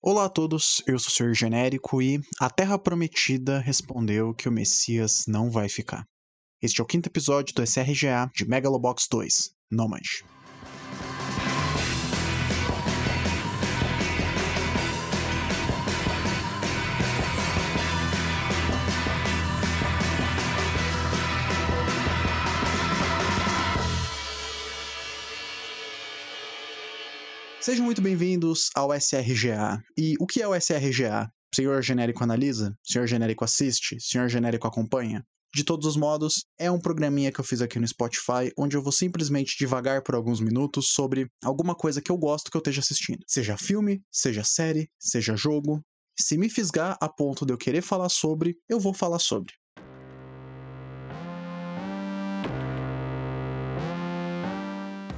Olá a todos, eu sou o Senhor Genérico e a Terra Prometida respondeu que o Messias não vai ficar. Este é o quinto episódio do SRGA de Megalobox 2, Nomad. Sejam muito bem-vindos ao SRGA. E o que é o SRGA? Senhor Genérico analisa? Senhor Genérico assiste? Senhor Genérico acompanha? De todos os modos, é um programinha que eu fiz aqui no Spotify, onde eu vou simplesmente devagar por alguns minutos sobre alguma coisa que eu gosto que eu esteja assistindo. Seja filme, seja série, seja jogo. Se me fisgar a ponto de eu querer falar sobre, eu vou falar sobre.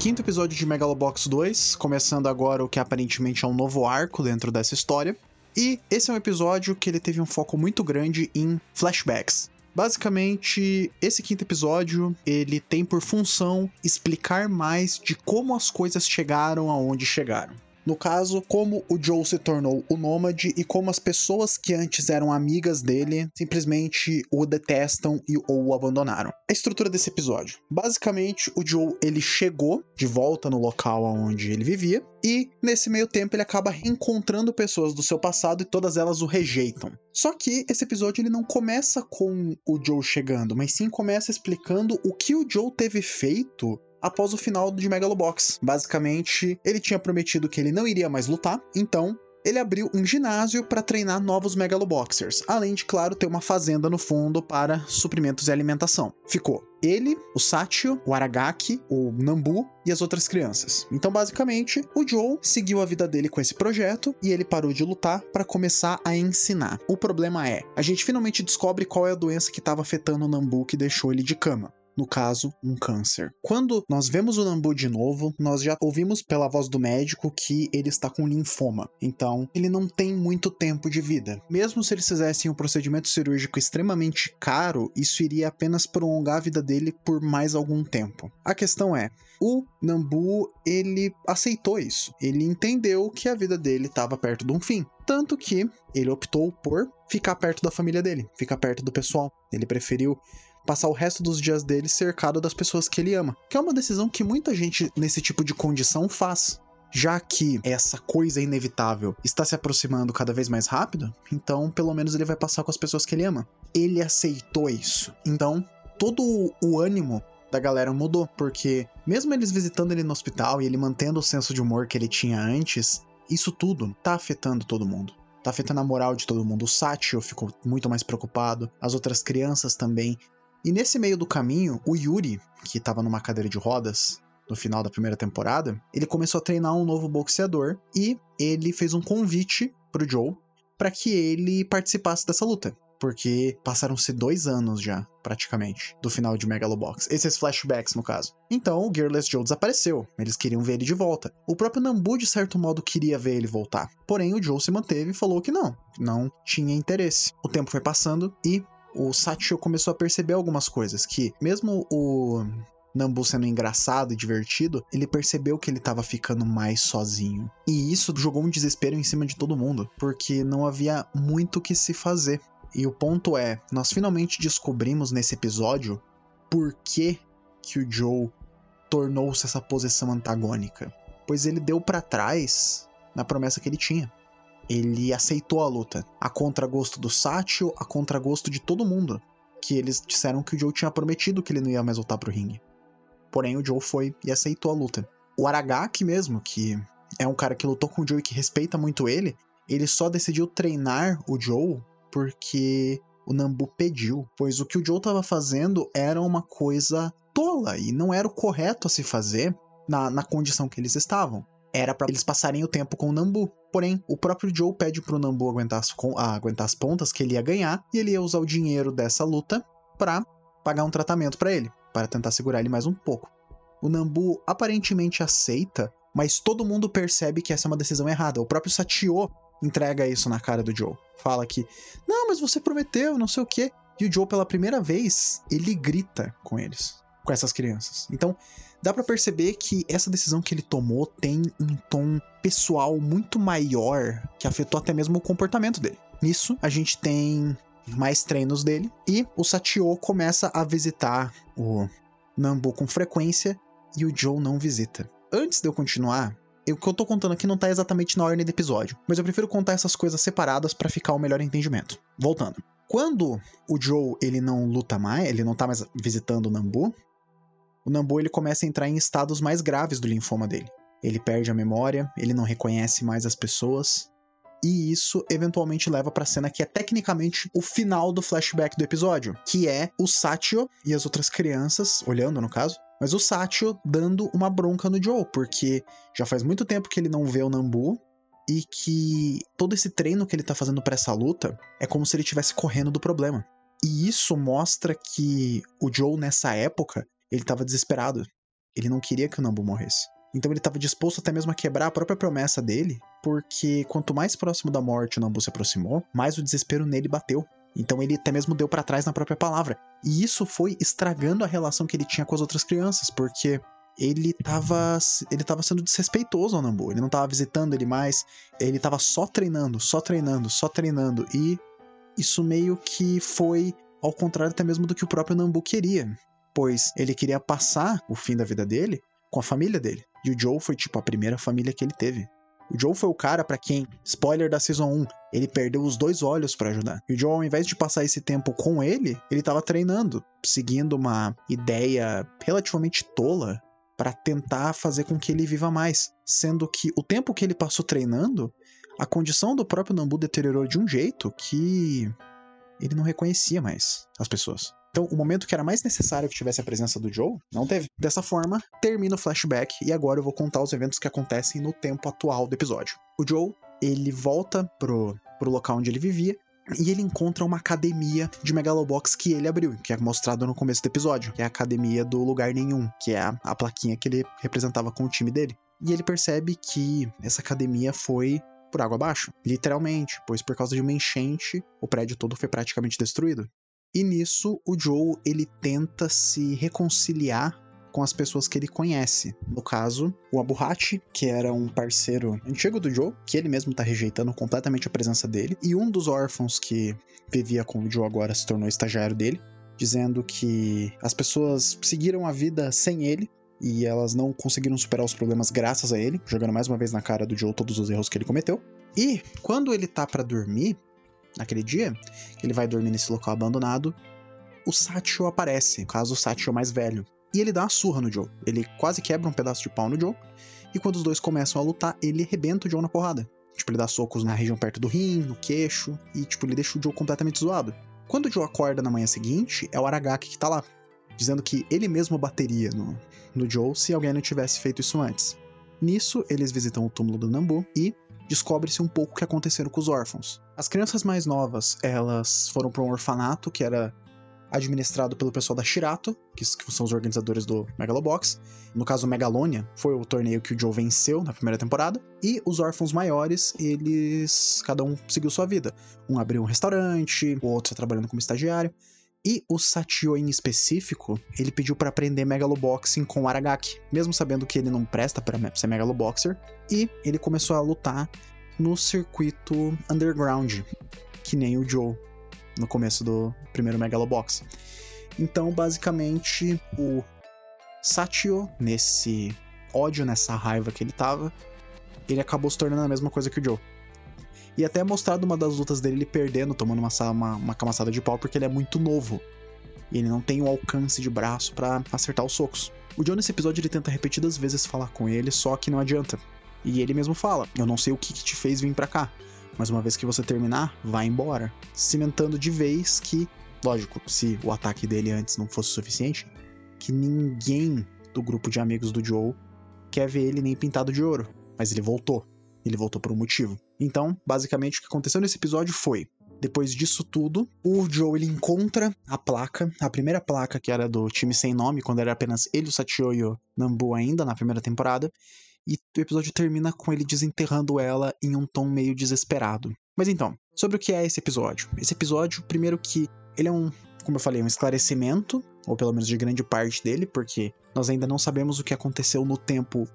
Quinto episódio de Megalobox 2, começando agora o que aparentemente é um novo arco dentro dessa história. E esse é um episódio que ele teve um foco muito grande em flashbacks. Basicamente, esse quinto episódio, ele tem por função explicar mais de como as coisas chegaram aonde chegaram. No caso, como o Joe se tornou o nômade e como as pessoas que antes eram amigas dele simplesmente o detestam e ou o abandonaram. A estrutura desse episódio. Basicamente, o Joe ele chegou de volta no local onde ele vivia e nesse meio tempo ele acaba reencontrando pessoas do seu passado e todas elas o rejeitam. Só que esse episódio ele não começa com o Joe chegando, mas sim começa explicando o que o Joe teve feito após o final de Megalobox. Basicamente, ele tinha prometido que ele não iria mais lutar, então ele abriu um ginásio para treinar novos Megaloboxers, além de, claro, ter uma fazenda no fundo para suprimentos e alimentação. Ficou ele, o Satio, o Aragaki, o Nambu e as outras crianças. Então, basicamente, o Joe seguiu a vida dele com esse projeto e ele parou de lutar para começar a ensinar. O problema é, a gente finalmente descobre qual é a doença que estava afetando o Nambu que deixou ele de cama no caso, um câncer. Quando nós vemos o Nambu de novo, nós já ouvimos pela voz do médico que ele está com linfoma. Então, ele não tem muito tempo de vida. Mesmo se eles fizessem um procedimento cirúrgico extremamente caro, isso iria apenas prolongar a vida dele por mais algum tempo. A questão é, o Nambu, ele aceitou isso. Ele entendeu que a vida dele estava perto de um fim. Tanto que ele optou por ficar perto da família dele, ficar perto do pessoal. Ele preferiu passar o resto dos dias dele cercado das pessoas que ele ama. Que é uma decisão que muita gente nesse tipo de condição faz. Já que essa coisa inevitável está se aproximando cada vez mais rápido, então pelo menos ele vai passar com as pessoas que ele ama. Ele aceitou isso. Então, todo o ânimo da galera mudou, porque mesmo eles visitando ele no hospital e ele mantendo o senso de humor que ele tinha antes, isso tudo tá afetando todo mundo tá afetando a moral de todo mundo. O Satio ficou muito mais preocupado, as outras crianças também. E nesse meio do caminho, o Yuri, que estava numa cadeira de rodas no final da primeira temporada, ele começou a treinar um novo boxeador e ele fez um convite pro Joe para que ele participasse dessa luta. Porque passaram-se dois anos já, praticamente, do final de Megalobox. Esses flashbacks, no caso. Então, o Gearless Joe desapareceu. Eles queriam ver ele de volta. O próprio Nambu, de certo modo, queria ver ele voltar. Porém, o Joe se manteve e falou que não. Não tinha interesse. O tempo foi passando e o Satchel começou a perceber algumas coisas, que mesmo o Nambu sendo engraçado e divertido, ele percebeu que ele estava ficando mais sozinho. E isso jogou um desespero em cima de todo mundo, porque não havia muito o que se fazer. E o ponto é, nós finalmente descobrimos nesse episódio por que, que o Joe tornou-se essa posição antagônica. Pois ele deu para trás na promessa que ele tinha ele aceitou a luta. A contragosto do Satchel, a contragosto de todo mundo. Que eles disseram que o Joe tinha prometido que ele não ia mais voltar pro ringue. Porém, o Joe foi e aceitou a luta. O Aragaki mesmo, que é um cara que lutou com o Joe e que respeita muito ele, ele só decidiu treinar o Joe porque o Nambu pediu. Pois o que o Joe estava fazendo era uma coisa tola e não era o correto a se fazer na, na condição que eles estavam era para eles passarem o tempo com o Nambu. Porém, o próprio Joe pede pro Nambu aguentar as, aguentar as pontas que ele ia ganhar e ele ia usar o dinheiro dessa luta para pagar um tratamento para ele, para tentar segurar ele mais um pouco. O Nambu aparentemente aceita, mas todo mundo percebe que essa é uma decisão errada. O próprio Satio entrega isso na cara do Joe. Fala que, não, mas você prometeu, não sei o quê. E o Joe, pela primeira vez, ele grita com eles. com essas crianças. Então, dá para perceber que essa decisão que ele tomou tem um tom pessoal muito maior que afetou até mesmo o comportamento dele. Nisso, a gente tem mais treinos dele e o Satio começa a visitar o Nambu com frequência e o Joe não visita. Antes de eu continuar, o que eu tô contando aqui não tá exatamente na ordem do episódio, mas eu prefiro contar essas coisas separadas para ficar o um melhor entendimento. Voltando. Quando o Joe ele não luta mais, ele não tá mais visitando o Nambu, o Nambu ele começa a entrar em estados mais graves do linfoma dele. Ele perde a memória, ele não reconhece mais as pessoas, e isso eventualmente leva para a cena que é tecnicamente o final do flashback do episódio, que é o Satio e as outras crianças, olhando no caso, mas o Satio dando uma bronca no Joe, porque já faz muito tempo que ele não vê o Nambu e que todo esse treino que ele tá fazendo para essa luta é como se ele estivesse correndo do problema. E isso mostra que o Joe nessa época, ele tava desesperado. Ele não queria que o Nambu morresse. Então ele estava disposto até mesmo a quebrar a própria promessa dele, porque quanto mais próximo da morte o Nambu se aproximou, mais o desespero nele bateu. Então ele até mesmo deu para trás na própria palavra. E isso foi estragando a relação que ele tinha com as outras crianças, porque ele tava, ele tava sendo desrespeitoso ao Nambu. Ele não tava visitando ele mais, ele tava só treinando, só treinando, só treinando. E isso meio que foi ao contrário até mesmo do que o próprio Nambu queria. Pois ele queria passar o fim da vida dele com a família dele. E o Joe foi, tipo, a primeira família que ele teve. O Joe foi o cara para quem, spoiler da Season 1, ele perdeu os dois olhos para ajudar. E o Joe, ao invés de passar esse tempo com ele, ele tava treinando, seguindo uma ideia relativamente tola para tentar fazer com que ele viva mais. Sendo que o tempo que ele passou treinando, a condição do próprio Nambu deteriorou de um jeito que ele não reconhecia mais as pessoas. Então, o momento que era mais necessário que tivesse a presença do Joe, não teve. Dessa forma, termina o flashback e agora eu vou contar os eventos que acontecem no tempo atual do episódio. O Joe, ele volta pro, pro local onde ele vivia e ele encontra uma academia de Megalobox que ele abriu, que é mostrado no começo do episódio, que é a academia do Lugar Nenhum, que é a, a plaquinha que ele representava com o time dele. E ele percebe que essa academia foi por água abaixo, literalmente, pois por causa de uma enchente, o prédio todo foi praticamente destruído. E nisso o Joe ele tenta se reconciliar com as pessoas que ele conhece. No caso, o Abuhachi, que era um parceiro antigo do Joe, que ele mesmo tá rejeitando completamente a presença dele, e um dos órfãos que vivia com o Joe agora se tornou estagiário dele, dizendo que as pessoas seguiram a vida sem ele e elas não conseguiram superar os problemas graças a ele, jogando mais uma vez na cara do Joe todos os erros que ele cometeu. E quando ele tá para dormir, naquele dia, ele vai dormir nesse local abandonado, o Satchel aparece, no caso o Satchel mais velho, e ele dá uma surra no Joe. Ele quase quebra um pedaço de pau no Joe, e quando os dois começam a lutar, ele arrebenta o Joe na porrada. Tipo, ele dá socos na região perto do rim, no queixo, e tipo, ele deixa o Joe completamente zoado. Quando o Joe acorda na manhã seguinte, é o Aragaki que tá lá, dizendo que ele mesmo bateria no, no Joe se alguém não tivesse feito isso antes. Nisso, eles visitam o túmulo do Nambu e descobre-se um pouco o que aconteceu com os órfãos. As crianças mais novas, elas foram para um orfanato que era administrado pelo pessoal da Shirato, que são os organizadores do Megalobox. No caso, Megalonia foi o torneio que o Joe venceu na primeira temporada. E os órfãos maiores, eles. cada um seguiu sua vida. Um abriu um restaurante, o outro está trabalhando como estagiário. E o Satio em específico, ele pediu para aprender Megaloboxing com o Aragaki, mesmo sabendo que ele não presta para ser Megaloboxer, e ele começou a lutar no circuito underground, que nem o Joe no começo do primeiro Megalobox. Então, basicamente, o Satio, nesse ódio, nessa raiva que ele tava, ele acabou se tornando a mesma coisa que o Joe. E até mostrado uma das lutas dele ele perdendo, tomando uma, uma, uma camaçada de pau, porque ele é muito novo. E ele não tem o alcance de braço para acertar os socos. O John nesse episódio ele tenta repetidas vezes falar com ele, só que não adianta. E ele mesmo fala: Eu não sei o que, que te fez vir para cá, mas uma vez que você terminar, vá embora. Cimentando de vez que, lógico, se o ataque dele antes não fosse suficiente, que ninguém do grupo de amigos do Joe quer ver ele nem pintado de ouro. Mas ele voltou. Ele voltou por um motivo. Então, basicamente, o que aconteceu nesse episódio foi. Depois disso tudo, o Joe ele encontra a placa, a primeira placa que era do time sem nome, quando era apenas ele, o Satio e o Nambu ainda na primeira temporada, e o episódio termina com ele desenterrando ela em um tom meio desesperado. Mas então, sobre o que é esse episódio? Esse episódio, primeiro que ele é um, como eu falei, um esclarecimento ou pelo menos de grande parte dele, porque nós ainda não sabemos o que aconteceu no tempo,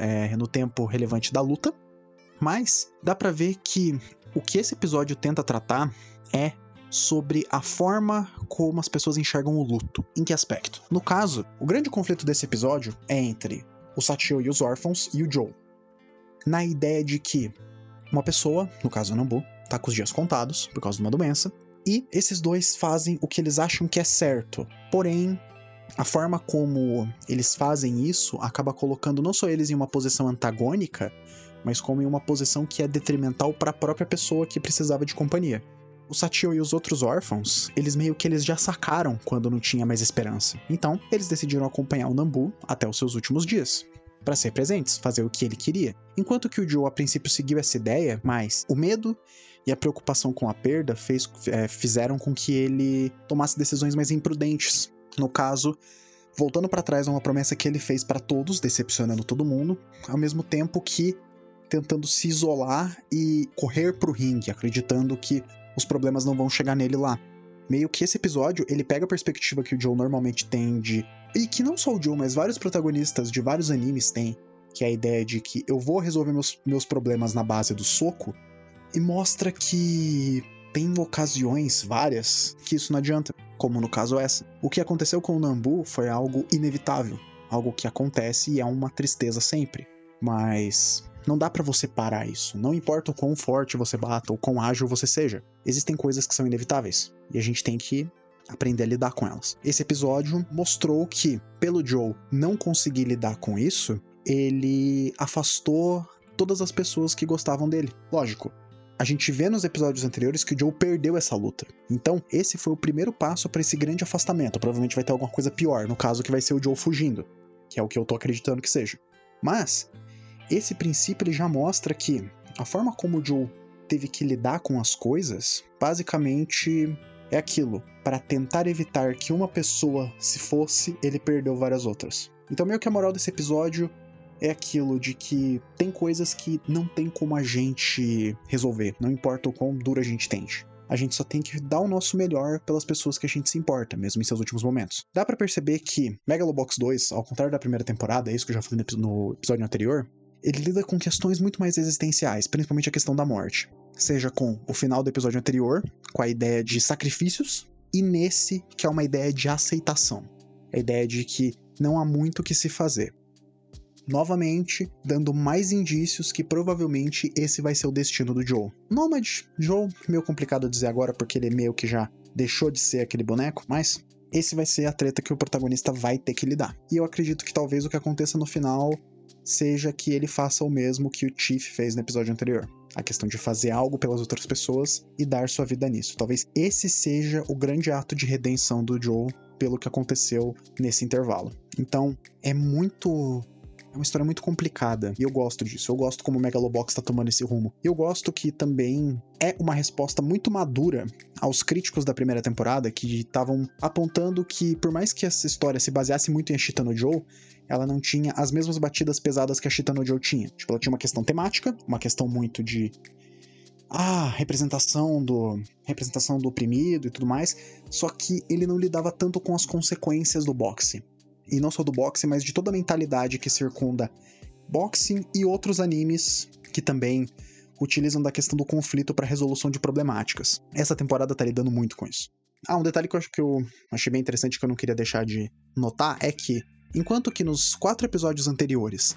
é, no tempo relevante da luta. Mas dá para ver que o que esse episódio tenta tratar é sobre a forma como as pessoas enxergam o luto. Em que aspecto? No caso, o grande conflito desse episódio é entre o Satio e os órfãos e o Joe. Na ideia de que uma pessoa, no caso o Nambu, tá com os dias contados por causa de uma doença, e esses dois fazem o que eles acham que é certo. Porém, a forma como eles fazem isso acaba colocando não só eles em uma posição antagônica, mas como em uma posição que é detrimental para a própria pessoa que precisava de companhia. O Satio e os outros órfãos, eles meio que eles já sacaram quando não tinha mais esperança. Então, eles decidiram acompanhar o Nambu até os seus últimos dias para ser presentes, fazer o que ele queria. Enquanto que o Joe a princípio seguiu essa ideia, mas o medo e a preocupação com a perda fez, é, fizeram com que ele tomasse decisões mais imprudentes. No caso, voltando para trás a uma promessa que ele fez para todos, decepcionando todo mundo, ao mesmo tempo que tentando se isolar e correr pro ringue, acreditando que os problemas não vão chegar nele lá. Meio que esse episódio, ele pega a perspectiva que o Joe normalmente tem de. E que não só o Joe, mas vários protagonistas de vários animes têm, que é a ideia de que eu vou resolver meus, meus problemas na base do soco, e mostra que tem ocasiões, várias, que isso não adianta, como no caso essa. O que aconteceu com o Nambu foi algo inevitável, algo que acontece e é uma tristeza sempre. Mas não dá para você parar isso. Não importa o quão forte você bata ou quão ágil você seja. Existem coisas que são inevitáveis. E a gente tem que aprender a lidar com elas. Esse episódio mostrou que, pelo Joe não conseguir lidar com isso, ele afastou todas as pessoas que gostavam dele. Lógico, a gente vê nos episódios anteriores que o Joe perdeu essa luta. Então, esse foi o primeiro passo para esse grande afastamento. Provavelmente vai ter alguma coisa pior, no caso que vai ser o Joe fugindo, que é o que eu tô acreditando que seja. Mas esse princípio ele já mostra que a forma como o Joe teve que lidar com as coisas, basicamente é aquilo. Para tentar evitar que uma pessoa se fosse, ele perdeu várias outras. Então, meio que a moral desse episódio é aquilo de que tem coisas que não tem como a gente resolver, não importa o quão duro a gente tente. A gente só tem que dar o nosso melhor pelas pessoas que a gente se importa, mesmo em seus últimos momentos. Dá para perceber que Megalobox 2, ao contrário da primeira temporada, é isso que eu já falei no episódio anterior, ele lida com questões muito mais existenciais, principalmente a questão da morte. Seja com o final do episódio anterior, com a ideia de sacrifícios, e nesse, que é uma ideia de aceitação. A ideia de que não há muito o que se fazer. Novamente, dando mais indícios que provavelmente esse vai ser o destino do Joe. Nomad, Joe, meio complicado dizer agora porque ele meio que já deixou de ser aquele boneco, mas esse vai ser a treta que o protagonista vai ter que lidar. E eu acredito que talvez o que aconteça no final seja que ele faça o mesmo que o Chief fez no episódio anterior. A questão de fazer algo pelas outras pessoas e dar sua vida nisso. Talvez esse seja o grande ato de redenção do Joe pelo que aconteceu nesse intervalo. Então, é muito é uma história muito complicada e eu gosto disso. Eu gosto como o Megalobox está tomando esse rumo. E eu gosto que também é uma resposta muito madura aos críticos da primeira temporada que estavam apontando que, por mais que essa história se baseasse muito em Ashita no Joe, ela não tinha as mesmas batidas pesadas que a Ashita no Joe tinha. Tipo, ela tinha uma questão temática, uma questão muito de ah, representação do representação do oprimido e tudo mais, só que ele não lidava tanto com as consequências do boxe e não só do boxing, mas de toda a mentalidade que circunda boxing e outros animes que também utilizam da questão do conflito para resolução de problemáticas. Essa temporada tá lidando muito com isso. Ah, um detalhe que eu acho que eu achei bem interessante que eu não queria deixar de notar é que, enquanto que nos quatro episódios anteriores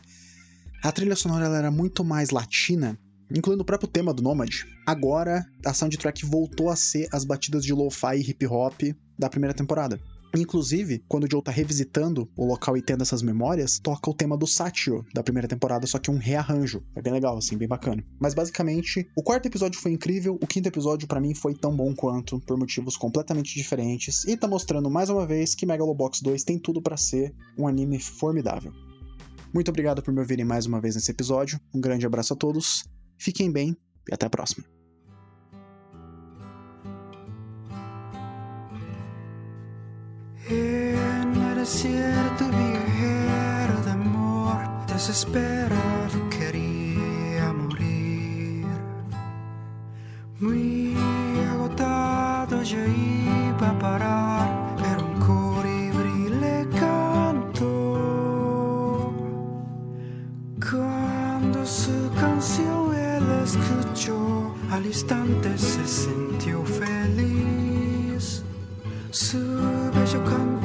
a trilha sonora era muito mais latina, incluindo o próprio tema do Nomad, agora a soundtrack voltou a ser as batidas de lo-fi e hip hop da primeira temporada. Inclusive, quando o Joe tá revisitando o local e tendo essas memórias, toca o tema do Satio da primeira temporada, só que um rearranjo. É bem legal, assim, bem bacana. Mas basicamente, o quarto episódio foi incrível, o quinto episódio para mim foi tão bom quanto, por motivos completamente diferentes, e tá mostrando mais uma vez que Megalobox 2 tem tudo para ser um anime formidável. Muito obrigado por me ouvirem mais uma vez nesse episódio, um grande abraço a todos, fiquem bem e até a próxima. En el desierto viajero de amor, desesperado quería morir. Muy agotado yo iba a parar, pero un colibrí le cantó. Cuando su canción él escuchó, al instante se sintió feliz. Su 就看